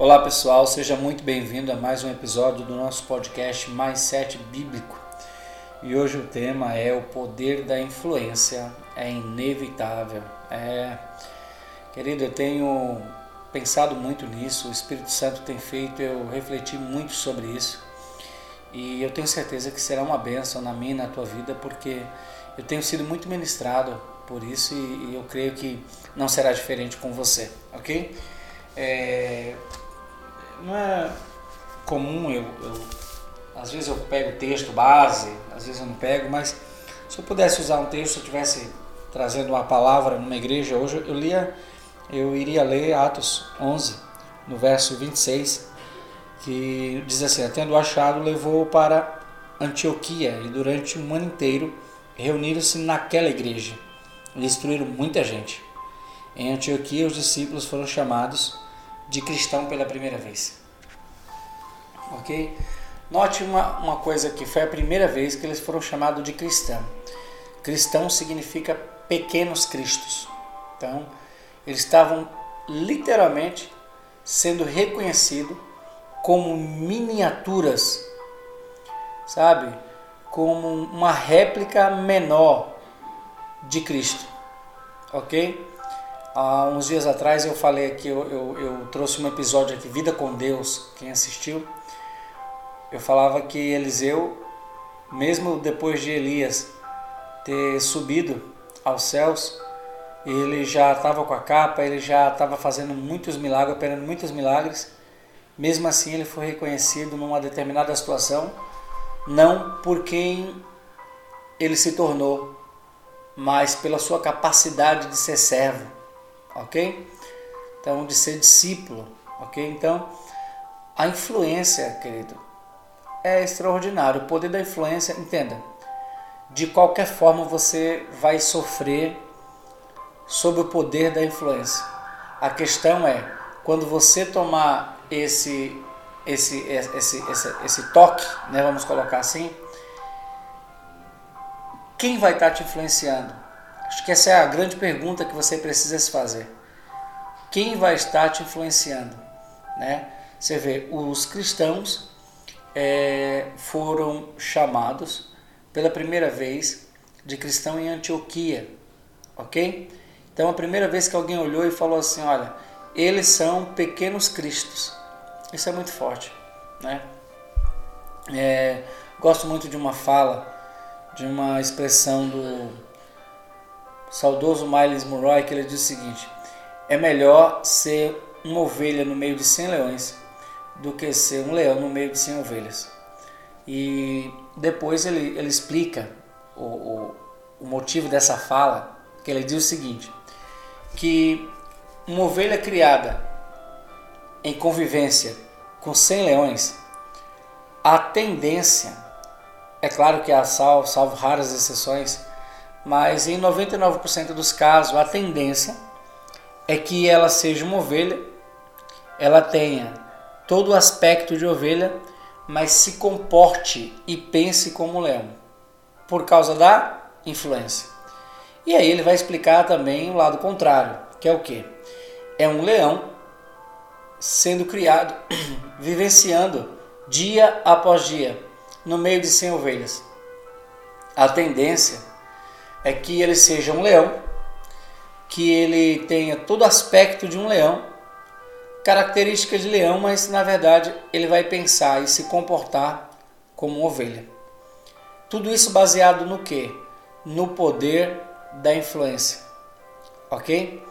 Olá pessoal, seja muito bem-vindo a mais um episódio do nosso podcast Mais Sete Bíblico. E hoje o tema é o poder da influência é inevitável. É, querido, eu tenho pensado muito nisso, o Espírito Santo tem feito eu refletir muito sobre isso. E eu tenho certeza que será uma bênção na minha e na tua vida, porque eu tenho sido muito ministrado por isso e, eu creio que não será diferente com você, ok? É, não é comum eu, eu, às vezes eu pego texto base, às vezes eu não pego, mas se eu pudesse usar um texto, se eu tivesse trazendo uma palavra numa igreja hoje, eu lia, eu iria ler Atos 11, no verso 26, que diz assim: Tendo achado, levou para Antioquia e durante um ano inteiro reuniram-se naquela igreja e instruíram muita gente. Em Antioquia, os discípulos foram chamados de cristão pela primeira vez. Ok? Note uma, uma coisa que foi a primeira vez que eles foram chamados de cristão. Cristão significa pequenos cristos. Então, eles estavam literalmente sendo reconhecidos como miniaturas, sabe? Como uma réplica menor de Cristo, ok? Há uns dias atrás eu falei aqui, eu, eu, eu trouxe um episódio aqui, Vida com Deus, quem assistiu, eu falava que Eliseu, mesmo depois de Elias ter subido aos céus, ele já estava com a capa, ele já estava fazendo muitos milagres, operando muitos milagres, mesmo assim ele foi reconhecido numa determinada situação, não por quem ele se tornou, mas pela sua capacidade de ser servo ok? Então, de ser discípulo, ok? Então, a influência, querido, é extraordinário. O poder da influência, entenda, de qualquer forma você vai sofrer sob o poder da influência. A questão é, quando você tomar esse esse esse esse, esse toque, né, vamos colocar assim, quem vai estar te influenciando? Acho que essa é a grande pergunta que você precisa se fazer. Quem vai estar te influenciando? Né? Você vê, os cristãos é, foram chamados pela primeira vez de cristão em Antioquia, ok? Então a primeira vez que alguém olhou e falou assim, olha, eles são pequenos cristos. Isso é muito forte, né? É, gosto muito de uma fala, de uma expressão do saudoso Miles Monroe, que ele diz o seguinte: é melhor ser uma ovelha no meio de 100 leões do que ser um leão no meio de 100 ovelhas. E depois ele, ele explica o, o, o motivo dessa fala, que ele diz o seguinte: que uma ovelha criada em convivência com 100 leões, a tendência, é claro que há salvo, salvo raras exceções, mas em 99% dos casos a tendência é que ela seja uma ovelha, ela tenha todo o aspecto de ovelha, mas se comporte e pense como um leão, por causa da influência. E aí ele vai explicar também o lado contrário, que é o que? É um leão sendo criado, vivenciando dia após dia, no meio de 100 ovelhas. A tendência é que ele seja um leão, que ele tenha todo aspecto de um leão, características de leão, mas na verdade ele vai pensar e se comportar como uma ovelha. Tudo isso baseado no que? No poder da influência. Ok?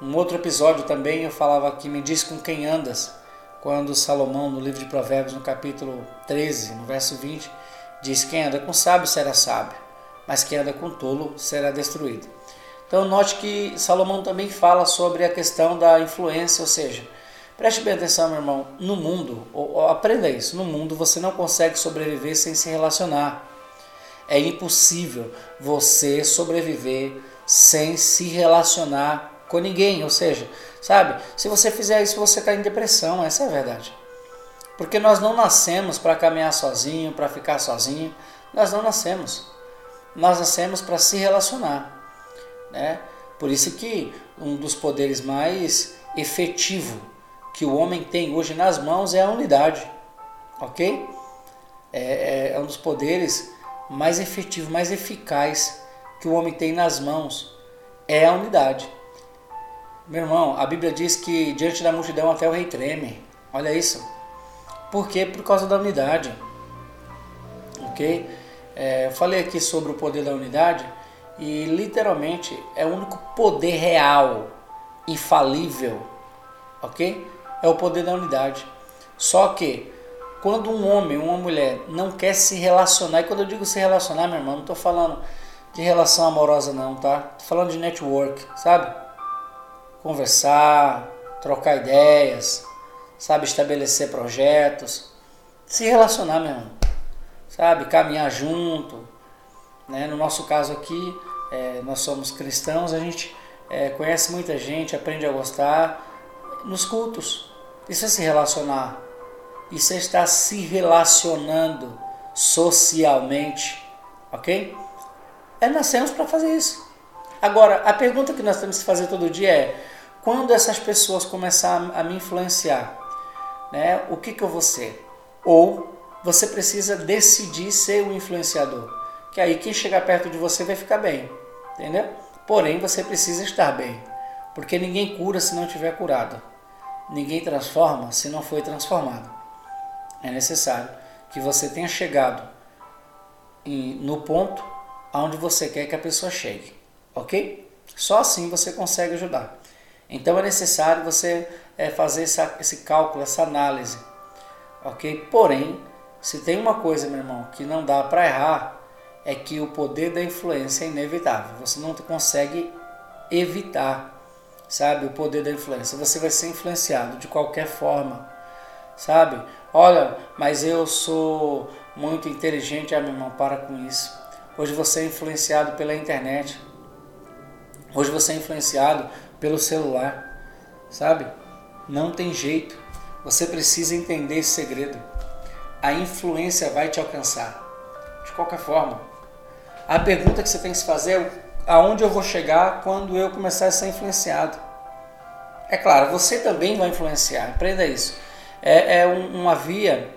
Um outro episódio também eu falava aqui, me diz com quem andas, quando Salomão, no livro de Provérbios, no capítulo 13, no verso 20, diz: Quem anda com sábio será sábio mas quem anda com tolo será destruído. Então note que Salomão também fala sobre a questão da influência, ou seja, preste bem atenção, meu irmão, no mundo, ou, ou, aprenda isso, no mundo você não consegue sobreviver sem se relacionar. É impossível você sobreviver sem se relacionar com ninguém, ou seja, sabe, se você fizer isso você está em depressão, essa é a verdade. Porque nós não nascemos para caminhar sozinho, para ficar sozinho, nós não nascemos nós nascemos para se relacionar. Né? Por isso que um dos poderes mais efetivo que o homem tem hoje nas mãos é a unidade, ok? É, é, um dos poderes mais efetivos, mais eficazes que o homem tem nas mãos é a unidade. Meu irmão, a Bíblia diz que diante da multidão até o rei treme. Olha isso. Por quê? Por causa da unidade. Ok? É, eu falei aqui sobre o poder da unidade e literalmente é o único poder real, infalível, ok? É o poder da unidade. Só que quando um homem, uma mulher não quer se relacionar, e quando eu digo se relacionar, meu irmão, não estou falando de relação amorosa não, tá? Estou falando de network, sabe? Conversar, trocar ideias, sabe? Estabelecer projetos, se relacionar, meu irmão, sabe? Caminhar junto, né? No nosso caso aqui, é, nós somos cristãos, a gente é, conhece muita gente, aprende a gostar nos cultos. Isso é se relacionar e você está se relacionando socialmente, ok? É nascemos para fazer isso. Agora, a pergunta que nós temos que fazer todo dia é: quando essas pessoas começarem a me influenciar, né, o que, que eu vou ser? Ou você precisa decidir ser o influenciador, que aí quem chegar perto de você vai ficar bem, entendeu? Porém, você precisa estar bem, porque ninguém cura se não tiver curado, ninguém transforma se não foi transformado é necessário que você tenha chegado em, no ponto aonde você quer que a pessoa chegue, ok? Só assim você consegue ajudar. Então é necessário você é, fazer essa, esse cálculo, essa análise, ok? Porém, se tem uma coisa, meu irmão, que não dá para errar, é que o poder da influência é inevitável. Você não consegue evitar, sabe, o poder da influência. Você vai ser influenciado de qualquer forma, sabe? Olha, mas eu sou muito inteligente. Ah, meu irmão, para com isso. Hoje você é influenciado pela internet. Hoje você é influenciado pelo celular. Sabe? Não tem jeito. Você precisa entender esse segredo. A influência vai te alcançar. De qualquer forma. A pergunta que você tem que se fazer é aonde eu vou chegar quando eu começar a ser influenciado. É claro, você também vai influenciar. Aprenda isso é, é um, uma via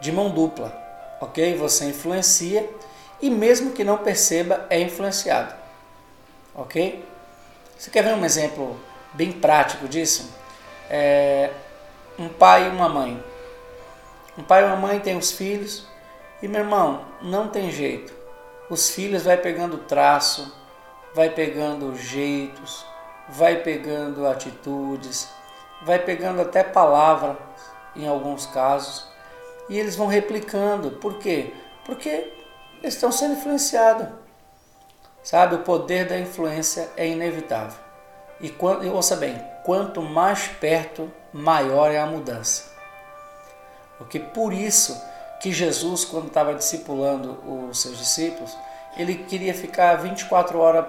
de mão dupla, ok? Você influencia e mesmo que não perceba, é influenciado, ok? Você quer ver um exemplo bem prático disso? É, um pai e uma mãe. Um pai e uma mãe têm os filhos e meu irmão, não tem jeito. Os filhos vai pegando traço, vai pegando jeitos, vai pegando atitudes, vai pegando até palavra em alguns casos, e eles vão replicando. Por quê? Porque eles estão sendo influenciados. Sabe, o poder da influência é inevitável. E, ouça bem, quanto mais perto, maior é a mudança. Porque por isso que Jesus, quando estava discipulando os seus discípulos, ele queria ficar 24 horas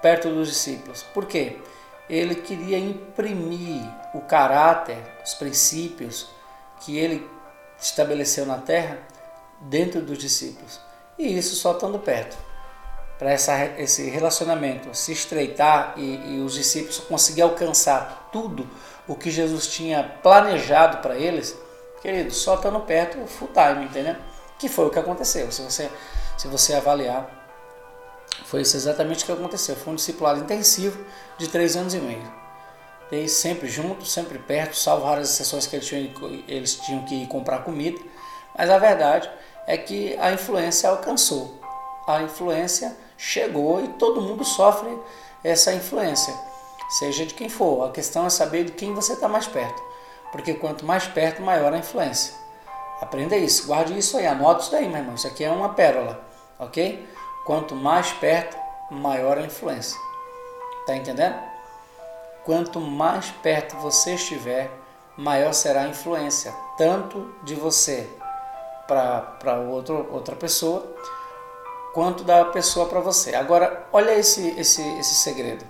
perto dos discípulos. Por quê? ele queria imprimir o caráter, os princípios que ele estabeleceu na terra dentro dos discípulos. E isso só estando perto. Para esse relacionamento se estreitar e, e os discípulos conseguir alcançar tudo o que Jesus tinha planejado para eles, querido, só estando perto, full time, entendeu? Que foi o que aconteceu. Se você, se você avaliar foi isso exatamente o que aconteceu. Foi um discipulado intensivo de três anos e meio. E sempre juntos, sempre perto, salvo raras exceções que eles tinham, eles tinham que ir comprar comida. Mas a verdade é que a influência alcançou. A influência chegou e todo mundo sofre essa influência, seja de quem for. A questão é saber de quem você está mais perto. Porque quanto mais perto, maior a influência. Aprenda isso, guarde isso aí, anote isso daí, meu irmão. Isso aqui é uma pérola, ok? Quanto mais perto, maior a influência. Tá entendendo? Quanto mais perto você estiver, maior será a influência, tanto de você para outra pessoa, quanto da pessoa para você. Agora, olha esse, esse, esse segredo.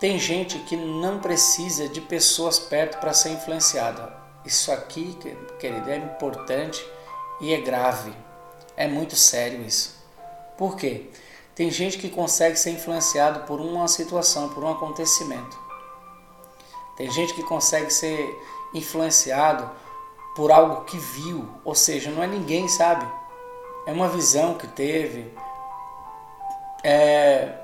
Tem gente que não precisa de pessoas perto para ser influenciada. Isso aqui, querido, é importante e é grave. É muito sério isso. Por quê? Tem gente que consegue ser influenciado por uma situação, por um acontecimento. Tem gente que consegue ser influenciado por algo que viu, ou seja, não é ninguém, sabe? É uma visão que teve, é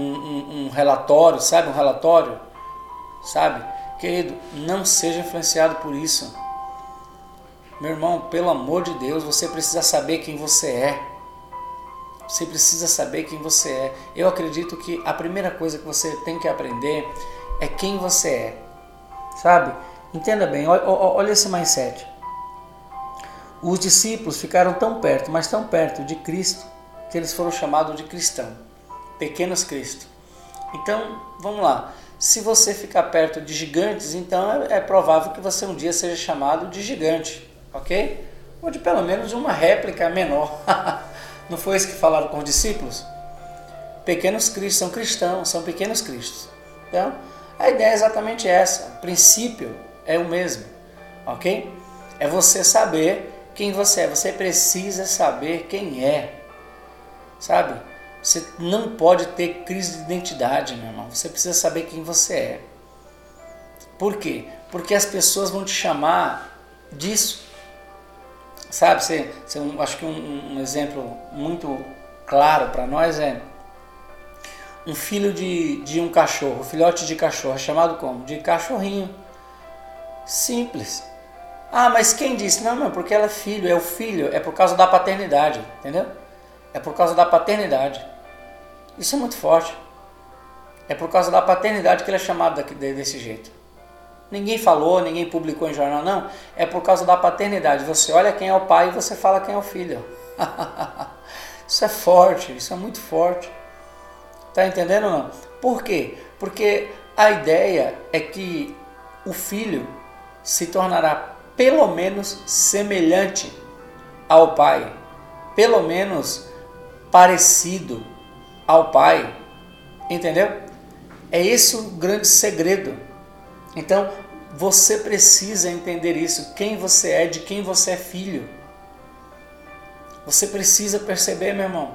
um, um, um relatório, sabe? Um relatório, sabe? Querido, não seja influenciado por isso. Meu irmão, pelo amor de Deus, você precisa saber quem você é. Você precisa saber quem você é. Eu acredito que a primeira coisa que você tem que aprender é quem você é. Sabe? Entenda bem, olha esse mindset. Os discípulos ficaram tão perto, mas tão perto de Cristo, que eles foram chamados de cristão, pequenos Cristo. Então, vamos lá. Se você ficar perto de gigantes, então é, é provável que você um dia seja chamado de gigante, ok? Ou de pelo menos uma réplica menor. Não foi isso que falaram com os discípulos? Pequenos cristos, são cristãos, são pequenos cristos. Então, a ideia é exatamente essa. O princípio é o mesmo, ok? É você saber quem você é. Você precisa saber quem é, sabe? Você não pode ter crise de identidade, meu irmão. Você precisa saber quem você é. Por quê? Porque as pessoas vão te chamar disso. Sabe, você, você, acho que um, um exemplo muito claro para nós é um filho de, de um cachorro, um filhote de cachorro, é chamado como? De cachorrinho. Simples. Ah, mas quem disse? Não, não, porque ela é filho, é o filho, é por causa da paternidade, entendeu? É por causa da paternidade. Isso é muito forte. É por causa da paternidade que ele é chamado desse jeito. Ninguém falou, ninguém publicou em jornal, não. É por causa da paternidade. Você olha quem é o pai e você fala quem é o filho. isso é forte, isso é muito forte. Tá entendendo ou não? Por quê? Porque a ideia é que o filho se tornará pelo menos semelhante ao pai, pelo menos parecido ao pai. Entendeu? É esse o grande segredo então, você precisa entender isso, quem você é, de quem você é filho. Você precisa perceber, meu irmão.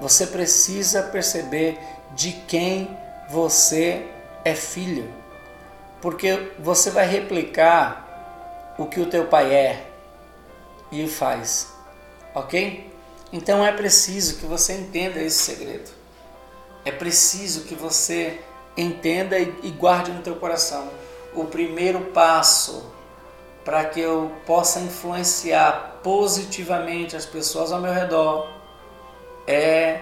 Você precisa perceber de quem você é filho. Porque você vai replicar o que o teu pai é e faz. OK? Então é preciso que você entenda esse segredo. É preciso que você entenda e guarde no teu coração. O primeiro passo para que eu possa influenciar positivamente as pessoas ao meu redor é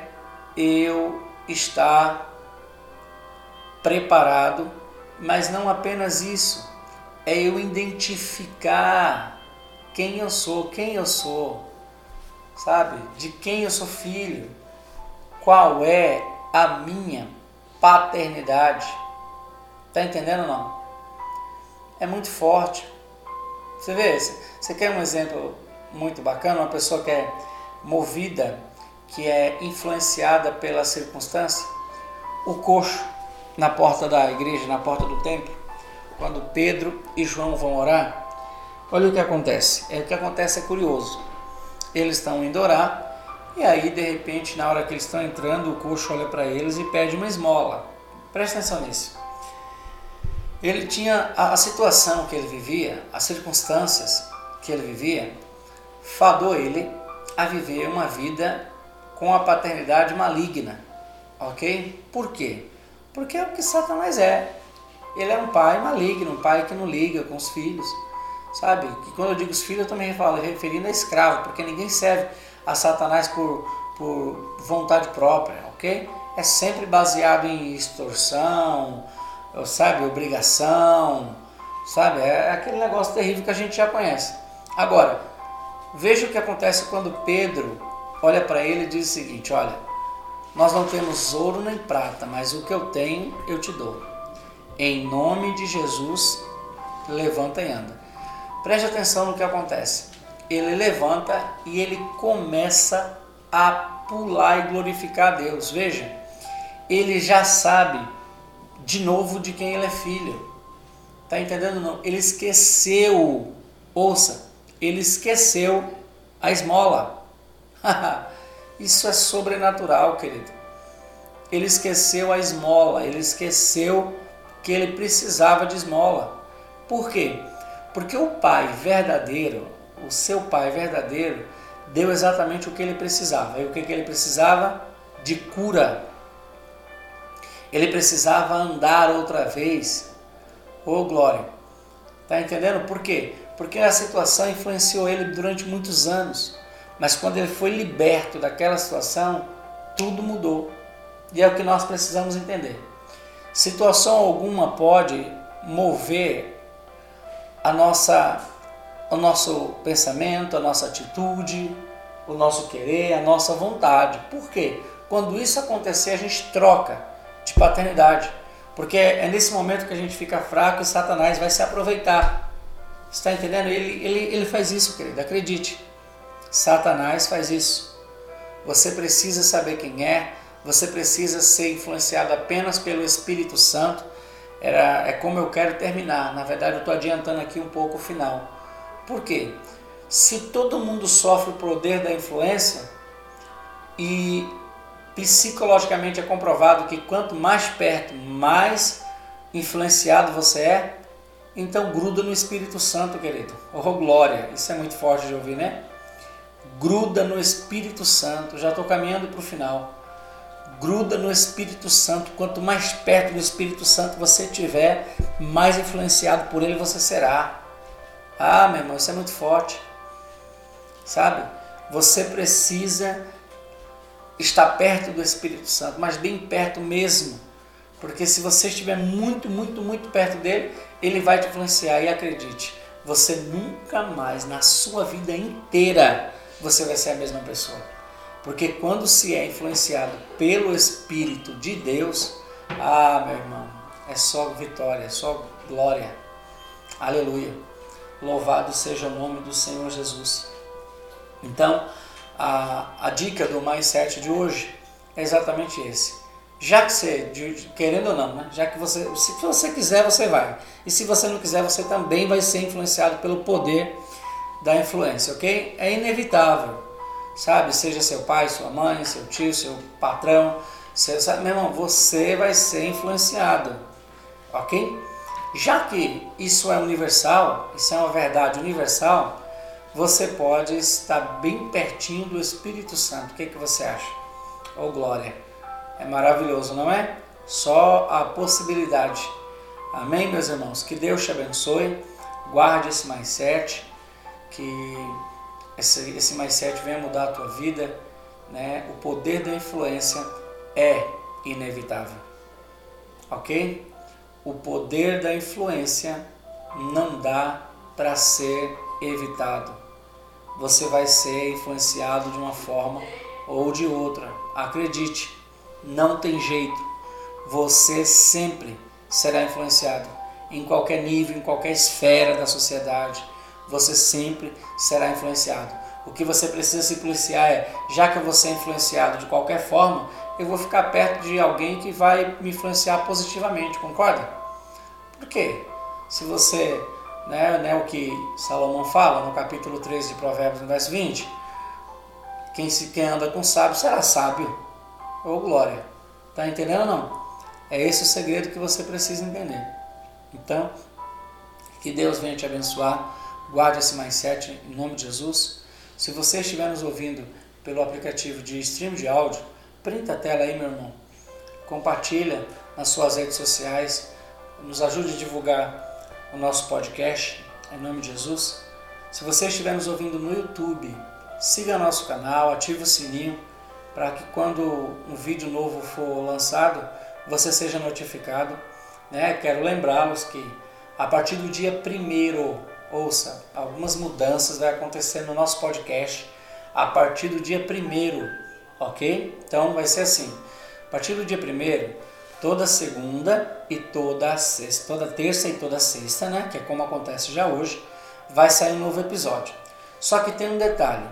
eu estar preparado, mas não apenas isso, é eu identificar quem eu sou, quem eu sou, sabe? De quem eu sou filho, qual é a minha paternidade. Tá entendendo ou não? É muito forte. Você vê, você quer um exemplo muito bacana, uma pessoa que é movida, que é influenciada pela circunstância? O coxo na porta da igreja, na porta do templo, quando Pedro e João vão orar, olha o que acontece. É o que acontece é curioso. Eles estão indo orar e aí, de repente, na hora que eles estão entrando, o coxo olha para eles e pede uma esmola. Presta atenção nisso. Ele tinha a, a situação que ele vivia, as circunstâncias que ele vivia, fadou ele a viver uma vida com a paternidade maligna. Ok? Por quê? Porque é o que Satanás é. Ele é um pai maligno, um pai que não liga com os filhos. Sabe? Que quando eu digo os filhos, eu também falo referindo a escravo, porque ninguém serve a Satanás por, por vontade própria, ok? É sempre baseado em extorsão, sabe, obrigação, sabe? É aquele negócio terrível que a gente já conhece. Agora, veja o que acontece quando Pedro olha para ele e diz o seguinte: Olha, nós não temos ouro nem prata, mas o que eu tenho eu te dou. Em nome de Jesus, levanta e anda. Preste atenção no que acontece ele levanta e ele começa a pular e glorificar a Deus. Veja, ele já sabe de novo de quem ele é filho. Tá entendendo não? Ele esqueceu, ouça, ele esqueceu a esmola. Isso é sobrenatural, querido. Ele esqueceu a esmola, ele esqueceu que ele precisava de esmola. Por quê? Porque o pai verdadeiro, o seu pai verdadeiro, deu exatamente o que ele precisava. E o que, que ele precisava? De cura. Ele precisava andar outra vez. Ô oh, glória! Tá entendendo? Por quê? Porque a situação influenciou ele durante muitos anos. Mas quando ele foi liberto daquela situação, tudo mudou. E é o que nós precisamos entender. Situação alguma pode mover a nossa, o nosso pensamento, a nossa atitude, o nosso querer, a nossa vontade. Por quê? Quando isso acontecer, a gente troca de paternidade. Porque é nesse momento que a gente fica fraco e Satanás vai se aproveitar. Está entendendo? Ele, ele, ele faz isso, querido, acredite. Satanás faz isso. Você precisa saber quem é, você precisa ser influenciado apenas pelo Espírito Santo. Era, é como eu quero terminar. Na verdade, eu estou adiantando aqui um pouco o final. Por quê? Se todo mundo sofre o poder da influência e psicologicamente é comprovado que quanto mais perto, mais influenciado você é, então gruda no Espírito Santo, querido. Oh, glória! Isso é muito forte de ouvir, né? Gruda no Espírito Santo. Já estou caminhando para o final gruda no Espírito Santo. Quanto mais perto do Espírito Santo você estiver, mais influenciado por ele você será. Ah, meu irmão, isso é muito forte. Sabe? Você precisa estar perto do Espírito Santo, mas bem perto mesmo. Porque se você estiver muito, muito, muito perto dele, ele vai te influenciar. E acredite, você nunca mais na sua vida inteira você vai ser a mesma pessoa. Porque quando se é influenciado pelo Espírito de Deus, ah, meu irmão, é só vitória, é só glória. Aleluia. Louvado seja o nome do Senhor Jesus. Então, a, a dica do 7 de hoje é exatamente esse. Já que você, de, querendo ou não, né? já que você, se você quiser, você vai. E se você não quiser, você também vai ser influenciado pelo poder da influência, ok? É inevitável sabe? Seja seu pai, sua mãe, seu tio, seu patrão, seu, sabe? meu irmão, você vai ser influenciado, ok? Já que isso é universal, isso é uma verdade universal, você pode estar bem pertinho do Espírito Santo. O que, que você acha? Oh glória! É maravilhoso, não é? Só a possibilidade. Amém, meus irmãos? Que Deus te abençoe. Guarde esse mais sete. Que esse, esse mais sete venha mudar a tua vida, né? o poder da influência é inevitável. Ok? O poder da influência não dá para ser evitado. Você vai ser influenciado de uma forma ou de outra. Acredite, não tem jeito. Você sempre será influenciado em qualquer nível, em qualquer esfera da sociedade você sempre será influenciado. O que você precisa se policiar é, já que eu vou ser influenciado de qualquer forma, eu vou ficar perto de alguém que vai me influenciar positivamente, concorda? Por quê? Se você, né, né, o que Salomão fala no capítulo 13 de Provérbios, no verso 20, quem, se, quem anda com sábio será sábio. Ou glória. Tá entendendo ou não? É esse o segredo que você precisa entender. Então, que Deus venha te abençoar Guarde esse mindset em nome de Jesus. Se você estiver nos ouvindo pelo aplicativo de stream de áudio, printa a tela aí, meu irmão. Compartilha nas suas redes sociais. Nos ajude a divulgar o nosso podcast em nome de Jesus. Se você estiver nos ouvindo no YouTube, siga nosso canal, ative o sininho para que quando um vídeo novo for lançado, você seja notificado. Né? Quero lembrá-los que a partir do dia 1 ouça, algumas mudanças vai acontecer no nosso podcast a partir do dia 1 ok? Então vai ser assim, a partir do dia 1 toda segunda e toda sexta, toda terça e toda sexta, né? Que é como acontece já hoje, vai sair um novo episódio. Só que tem um detalhe,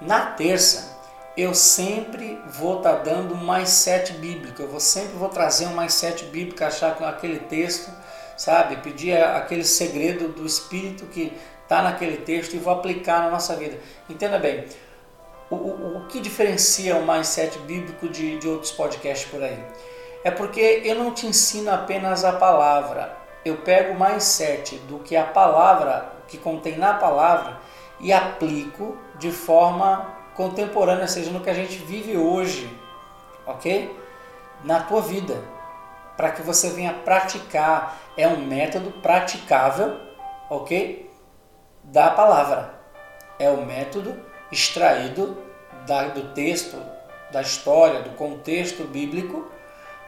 na terça eu sempre vou estar tá dando mais sete bíblico, eu vou sempre vou trazer um mais sete bíblico, achar que aquele texto sabe? Pedir aquele segredo do Espírito que está naquele texto e vou aplicar na nossa vida. Entenda bem, o, o, o que diferencia o mindset bíblico de, de outros podcasts por aí? É porque eu não te ensino apenas a palavra. Eu pego mais sete do que a palavra, que contém na palavra, e aplico de forma contemporânea, seja no que a gente vive hoje, ok? Na tua vida, para que você venha praticar. É um método praticável, ok? Da palavra. É o método extraído da, do texto, da história, do contexto bíblico,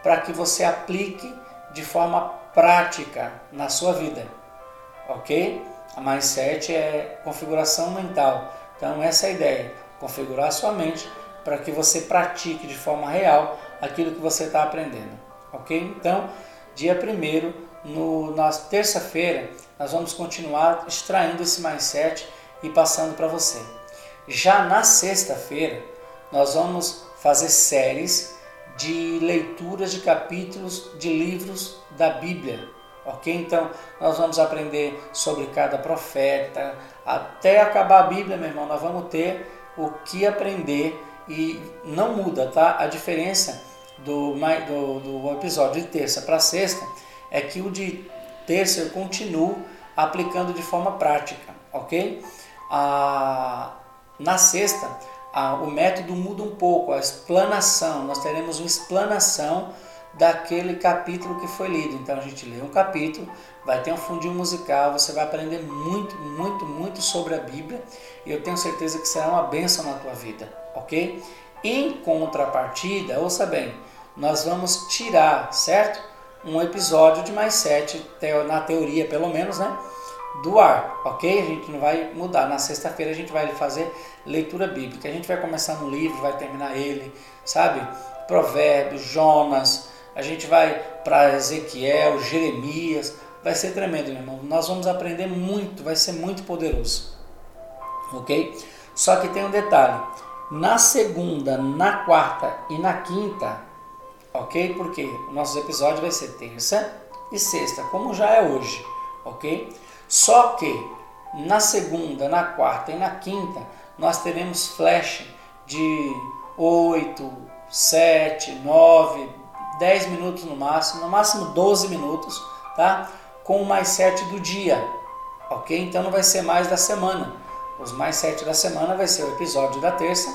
para que você aplique de forma prática na sua vida, ok? A mindset é configuração mental. Então, essa é a ideia: configurar sua mente para que você pratique de forma real aquilo que você está aprendendo, ok? Então, dia 1 na terça-feira, nós vamos continuar extraindo esse mindset e passando para você. Já na sexta-feira, nós vamos fazer séries de leituras de capítulos de livros da Bíblia. Ok? Então, nós vamos aprender sobre cada profeta. Até acabar a Bíblia, meu irmão, nós vamos ter o que aprender e não muda, tá? A diferença do, do, do episódio de terça para sexta é que o de terça eu continuo aplicando de forma prática, ok? A, na sexta, o método muda um pouco, a explanação. Nós teremos uma explanação daquele capítulo que foi lido. Então a gente lê um capítulo, vai ter um fundinho musical, você vai aprender muito, muito, muito sobre a Bíblia e eu tenho certeza que será uma bênção na tua vida, ok? Em contrapartida, ouça bem, nós vamos tirar, certo? Um episódio de mais sete, na teoria pelo menos, né? do ar, ok? A gente não vai mudar. Na sexta-feira a gente vai fazer leitura bíblica. A gente vai começar no livro, vai terminar ele, sabe? Provérbios, Jonas, a gente vai para Ezequiel, Jeremias. Vai ser tremendo, meu irmão. Nós vamos aprender muito, vai ser muito poderoso, ok? Só que tem um detalhe: na segunda, na quarta e na quinta, ok? Porque o nosso episódio vai ser terça e sexta, como já é hoje, ok? Só que na segunda, na quarta e na quinta nós teremos flash de 8, 7, 9, 10 minutos no máximo, no máximo 12 minutos, tá? Com o mais 7 do dia, ok? Então não vai ser mais da semana. Os mais 7 da semana vai ser o episódio da terça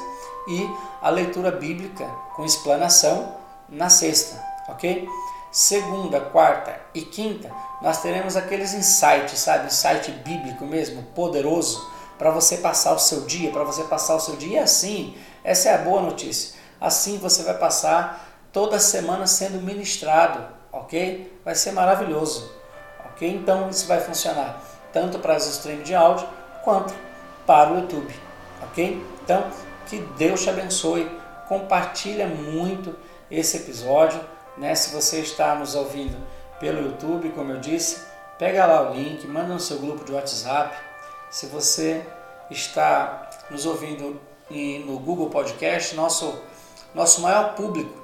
e a leitura bíblica com explanação na sexta, ok? Segunda, quarta e quinta nós teremos aqueles insights, sabe? Insight bíblico mesmo, poderoso, para você passar o seu dia, para você passar o seu dia. E assim, essa é a boa notícia. Assim você vai passar toda semana sendo ministrado, ok? Vai ser maravilhoso, ok? Então isso vai funcionar tanto para as streams de áudio quanto para o YouTube, ok? Então que Deus te abençoe, compartilha muito esse episódio, né? Se você está nos ouvindo pelo YouTube, como eu disse, pega lá o link, manda no seu grupo de WhatsApp. Se você está nos ouvindo no Google Podcast, nosso, nosso maior público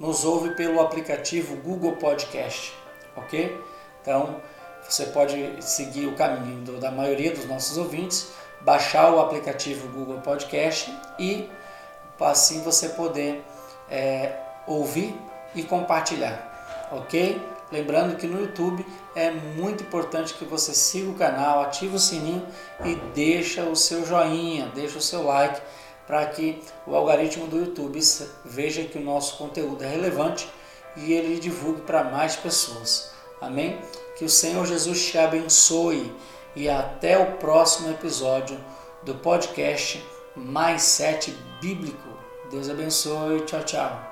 nos ouve pelo aplicativo Google Podcast, ok? Então você pode seguir o caminho da maioria dos nossos ouvintes, baixar o aplicativo Google Podcast e assim você poder é, ouvir e compartilhar, ok? Lembrando que no YouTube é muito importante que você siga o canal, ative o sininho e deixa o seu joinha, deixa o seu like para que o algoritmo do YouTube veja que o nosso conteúdo é relevante e ele divulgue para mais pessoas. Amém? Que o Senhor Jesus te abençoe e até o próximo episódio do podcast Mais Sete Bíblico. Deus abençoe. Tchau, tchau.